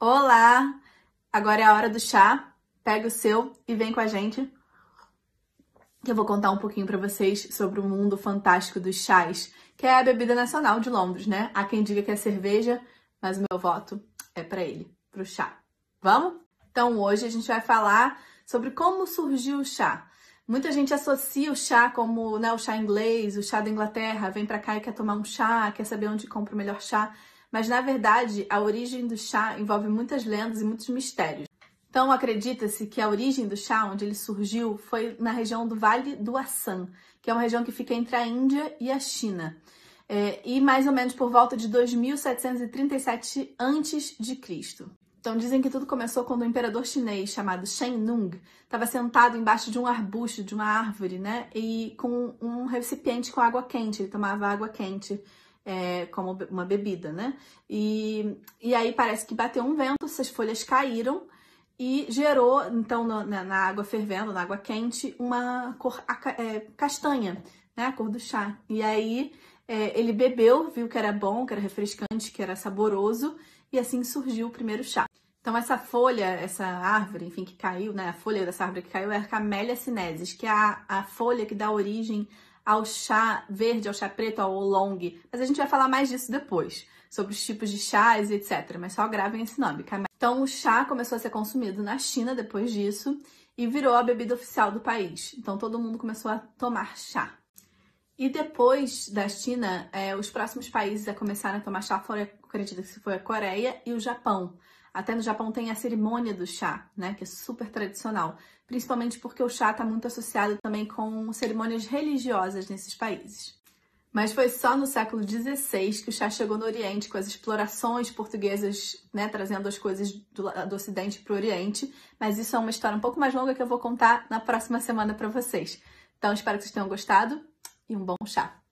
Olá! Agora é a hora do chá. Pega o seu e vem com a gente. Eu vou contar um pouquinho para vocês sobre o mundo fantástico dos chás, que é a bebida nacional de Londres, né? Há quem diga que é cerveja, mas o meu voto é para ele, pro chá. Vamos? Então hoje a gente vai falar sobre como surgiu o chá. Muita gente associa o chá como né, o chá inglês, o chá da Inglaterra, vem para cá e quer tomar um chá, quer saber onde compra o melhor chá. Mas na verdade, a origem do chá envolve muitas lendas e muitos mistérios. Então acredita-se que a origem do chá, onde ele surgiu, foi na região do Vale do Assam, que é uma região que fica entre a Índia e a China. É, e mais ou menos por volta de 2737 a.C. Então dizem que tudo começou quando um imperador chinês chamado Shen Nung estava sentado embaixo de um arbusto, de uma árvore, né? E com um recipiente com água quente. Ele tomava água quente é, como uma bebida, né? E, e aí parece que bateu um vento, essas folhas caíram e gerou, então, no, na, na, água fervendo, na água quente, uma cor a, é, castanha, né? A cor do chá. E aí é, ele bebeu, viu que era bom, que era refrescante, que era saboroso e assim surgiu o primeiro chá. Então essa folha, essa árvore, enfim, que caiu, né? A folha dessa árvore que caiu é a Camellia sinensis, que é a, a folha que dá origem ao chá verde, ao chá preto, ao oolong. Mas a gente vai falar mais disso depois, sobre os tipos de chás e etc. Mas só gravem esse nome. Então o chá começou a ser consumido na China depois disso e virou a bebida oficial do país. Então todo mundo começou a tomar chá. E depois da China, é, os próximos países a começarem a tomar chá foram, acredito que foi a Coreia e o Japão. Até no Japão tem a cerimônia do chá, né, que é super tradicional, principalmente porque o chá está muito associado também com cerimônias religiosas nesses países. Mas foi só no século XVI que o chá chegou no Oriente, com as explorações portuguesas, né, trazendo as coisas do, do Ocidente para o Oriente. Mas isso é uma história um pouco mais longa que eu vou contar na próxima semana para vocês. Então, espero que vocês tenham gostado e um bom chá!